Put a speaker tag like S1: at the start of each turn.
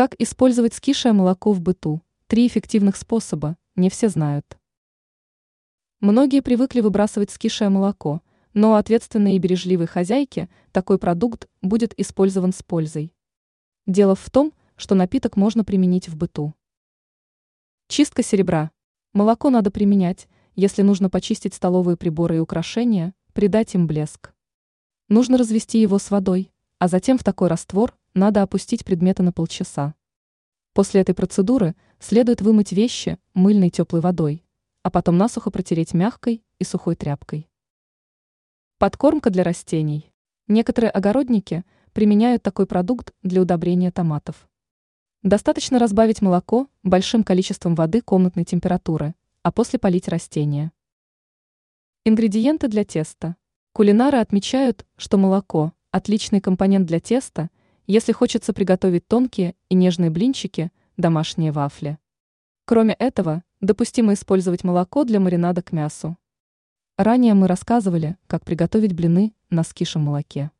S1: Как использовать скисшее молоко в быту? Три эффективных способа, не все знают. Многие привыкли выбрасывать скисшее молоко, но ответственной и бережливой хозяйки такой продукт будет использован с пользой. Дело в том, что напиток можно применить в быту. Чистка серебра. Молоко надо применять, если нужно почистить столовые приборы и украшения, придать им блеск. Нужно развести его с водой, а затем в такой раствор надо опустить предметы на полчаса. После этой процедуры следует вымыть вещи мыльной теплой водой, а потом насухо протереть мягкой и сухой тряпкой. Подкормка для растений. Некоторые огородники применяют такой продукт для удобрения томатов. Достаточно разбавить молоко большим количеством воды комнатной температуры, а после полить растения. Ингредиенты для теста. Кулинары отмечают, что молоко – отличный компонент для теста, если хочется приготовить тонкие и нежные блинчики, домашние вафли. Кроме этого, допустимо использовать молоко для маринада к мясу. Ранее мы рассказывали, как приготовить блины на скишем молоке.